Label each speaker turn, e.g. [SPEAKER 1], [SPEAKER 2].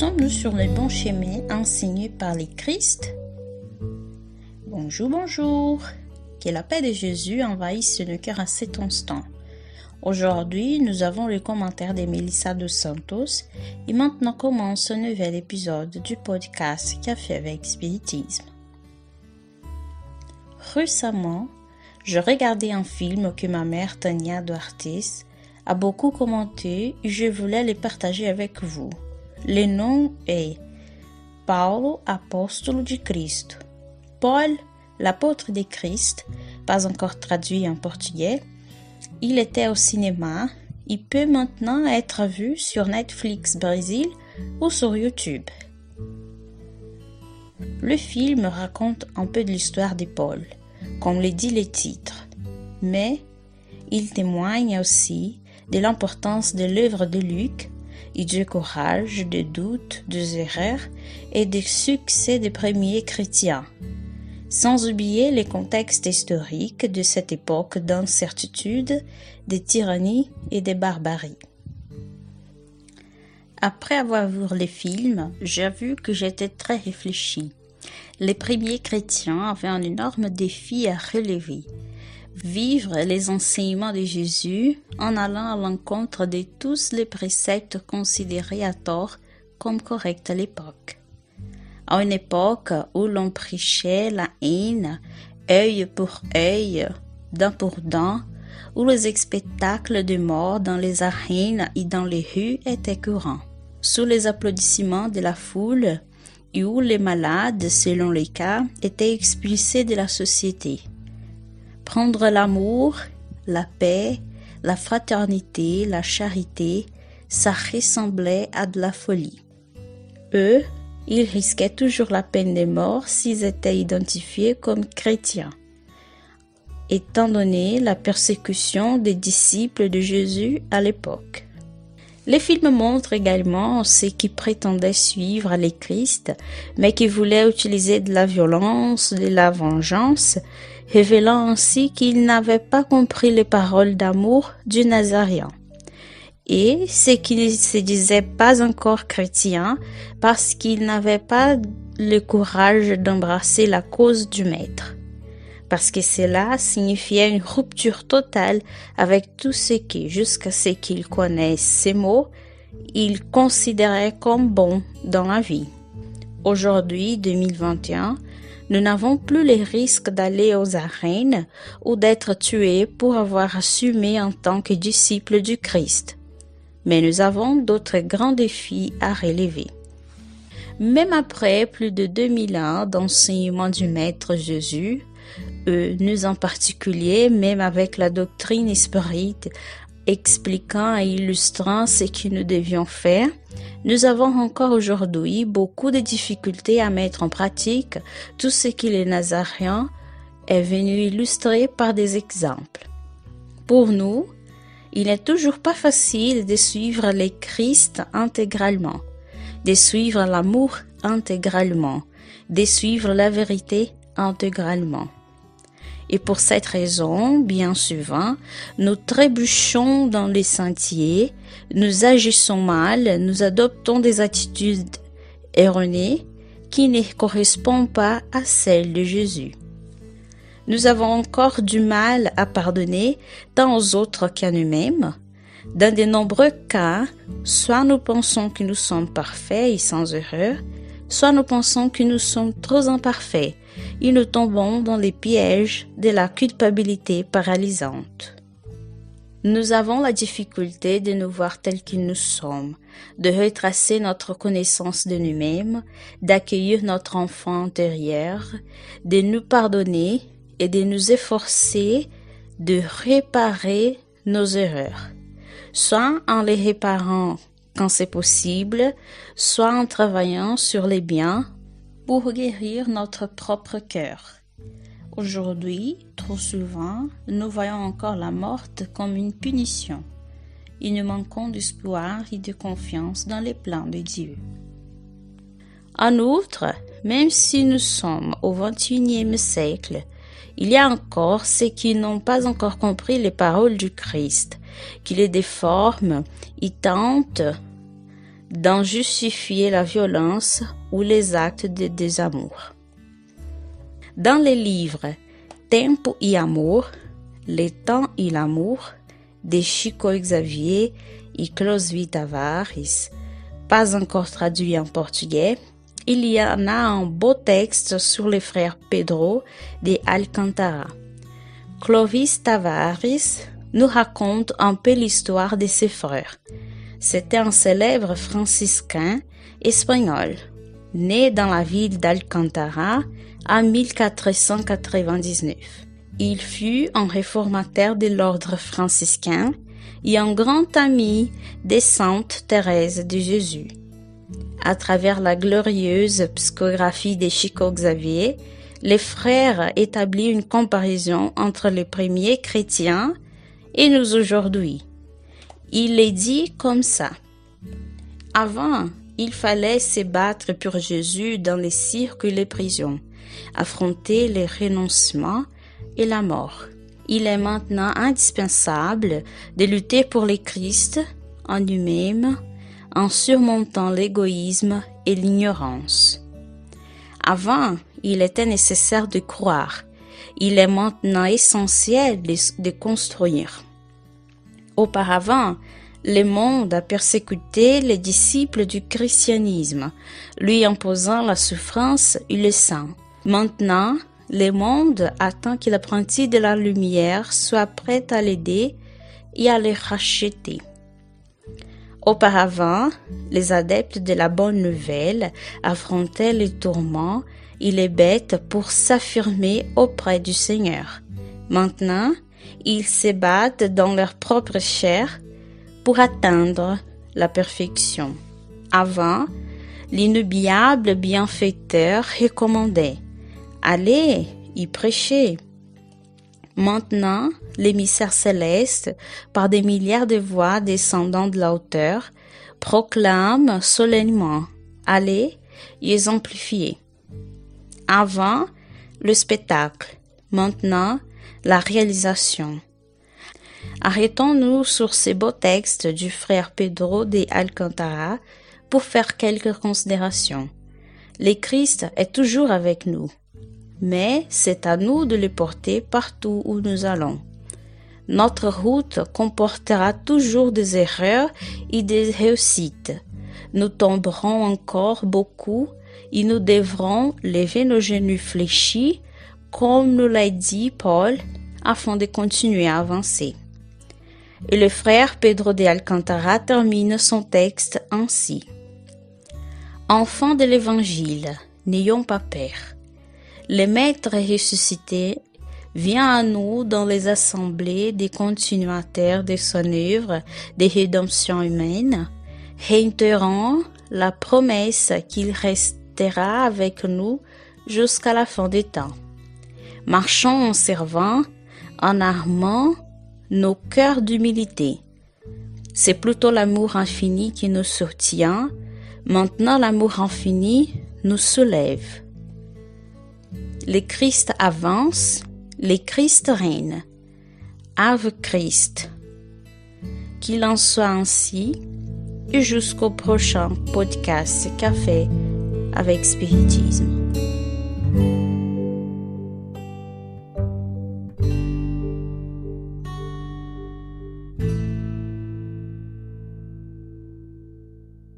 [SPEAKER 1] Sommes-nous sur le bon chemin enseigné par les Christ Bonjour, bonjour. Que la paix de Jésus envahisse nos cœurs à cet instant. Aujourd'hui, nous avons le commentaire de Melissa dos Santos et maintenant commence un nouvel épisode du podcast Café avec Spiritisme. Récemment, je regardais un film que ma mère Tania Duartes a beaucoup commenté et je voulais le partager avec vous. Le nom est Paulo, apôstolo de Cristo. Paul, l'apôtre de Christ, pas encore traduit en portugais, il était au cinéma. Il peut maintenant être vu sur Netflix Brésil ou sur YouTube. Le film raconte un peu de l'histoire de Paul, comme le dit le titre, mais il témoigne aussi de l'importance de l'œuvre de Luc et du courage, des doutes, des erreurs et des succès des premiers chrétiens sans oublier les contextes historiques de cette époque d'incertitude, de tyrannie et de barbarie. Après avoir vu les films, j'ai vu que j'étais très réfléchi. Les premiers chrétiens avaient un énorme défi à relever. Vivre les enseignements de Jésus en allant à l'encontre de tous les préceptes considérés à tort comme corrects à l'époque à une époque où l'on prêchait la haine, œil pour œil, dent pour dent, où les spectacles de mort dans les arènes et dans les rues étaient courants. Sous les applaudissements de la foule, et où les malades, selon les cas, étaient expulsés de la société. Prendre l'amour, la paix, la fraternité, la charité, ça ressemblait à de la folie. Eux, ils risquaient toujours la peine de mort s'ils étaient identifiés comme chrétiens. Étant donné la persécution des disciples de Jésus à l'époque. Les films montrent également ceux qui prétendaient suivre les Christ, mais qui voulaient utiliser de la violence, de la vengeance, révélant ainsi qu'ils n'avaient pas compris les paroles d'amour du Nazaréen et ceux qui ne se disaient pas encore chrétiens parce qu'ils n'avaient pas le courage d'embrasser la cause du Maître, parce que cela signifiait une rupture totale avec tout ce qui, jusqu'à ce qu'ils connaissent ces mots, ils considéraient comme bon dans la vie. Aujourd'hui, 2021, nous n'avons plus les risques d'aller aux arènes ou d'être tués pour avoir assumé en tant que disciples du Christ mais nous avons d'autres grands défis à relever. Même après plus de 2000 ans d'enseignement du Maître Jésus, eux, nous en particulier, même avec la doctrine spirite expliquant et illustrant ce que nous devions faire, nous avons encore aujourd'hui beaucoup de difficultés à mettre en pratique tout ce que les Nazaréens est venu illustrer par des exemples. Pour nous, il n'est toujours pas facile de suivre le Christ intégralement, de suivre l'amour intégralement, de suivre la vérité intégralement. Et pour cette raison, bien souvent, nous trébuchons dans les sentiers, nous agissons mal, nous adoptons des attitudes erronées qui ne correspondent pas à celles de Jésus nous avons encore du mal à pardonner tant aux autres qu'à nous-mêmes. Dans de nombreux cas, soit nous pensons que nous sommes parfaits et sans erreur, soit nous pensons que nous sommes trop imparfaits et nous tombons dans les pièges de la culpabilité paralysante. Nous avons la difficulté de nous voir tels que nous sommes, de retracer notre connaissance de nous-mêmes, d'accueillir notre enfant intérieur, de nous pardonner et de nous efforcer de réparer nos erreurs, soit en les réparant quand c'est possible, soit en travaillant sur les biens pour guérir notre propre cœur. Aujourd'hui, trop souvent, nous voyons encore la morte comme une punition et nous manquons d'espoir et de confiance dans les plans de Dieu. En outre, même si nous sommes au XXIe siècle, il y a encore ceux qui n'ont pas encore compris les paroles du Christ, qui les déforment, ils tentent d'en justifier la violence ou les actes de désamour. Dans les livres Tempo et Amour, Les temps et l'amour de Chico Xavier et Closvi Tavares, pas encore traduit en portugais, il y en a un beau texte sur les frères Pedro de Alcantara. Clovis Tavares nous raconte un peu l'histoire de ses frères. C'était un célèbre franciscain espagnol, né dans la ville d'Alcantara en 1499. Il fut un réformateur de l'ordre franciscain et un grand ami des saintes Thérèse de Jésus. À travers la glorieuse psychographie de Chico Xavier, les frères établissent une comparaison entre les premiers chrétiens et nous aujourd'hui. Il est dit comme ça. Avant, il fallait se battre pour Jésus dans les cirques et les prisons, affronter les renoncements et la mort. Il est maintenant indispensable de lutter pour le Christ en lui-même en surmontant l'égoïsme et l'ignorance. Avant, il était nécessaire de croire. Il est maintenant essentiel de, construire. Auparavant, le monde a persécuté les disciples du christianisme, lui imposant la souffrance et le sang. Maintenant, le monde attend que l'apprenti de la lumière soit prêt à l'aider et à le racheter. Auparavant, les adeptes de la bonne nouvelle affrontaient les tourments et les bêtes pour s'affirmer auprès du Seigneur. Maintenant, ils se battent dans leur propre chair pour atteindre la perfection. Avant, l'inoubliable bienfaiteur recommandait Allez y prêcher. Maintenant, l'émissaire céleste, par des milliards de voix descendant de la hauteur, proclame solennellement Allez y exemplifier. Avant, le spectacle. Maintenant, la réalisation. Arrêtons-nous sur ces beaux textes du frère Pedro de Alcantara pour faire quelques considérations. Le Christ est toujours avec nous, mais c'est à nous de le porter partout où nous allons. Notre route comportera toujours des erreurs et des réussites. Nous tomberons encore beaucoup et nous devrons lever nos genoux fléchis, comme nous l'a dit Paul, afin de continuer à avancer. Et le frère Pedro de Alcantara termine son texte ainsi. Enfants de l'Évangile, n'ayons pas peur. Le Maître ressuscité vient à nous dans les assemblées des continuateurs de son œuvre de rédemption humaine, réitérant la promesse qu'il restera avec nous jusqu'à la fin des temps. Marchons en servant, en armant nos cœurs d'humilité. C'est plutôt l'amour infini qui nous soutient. Maintenant, l'amour infini nous soulève. Le Christ avance, le Christ règne. Ave Christ. Qu'il en soit ainsi et jusqu'au prochain podcast Café avec Spiritisme.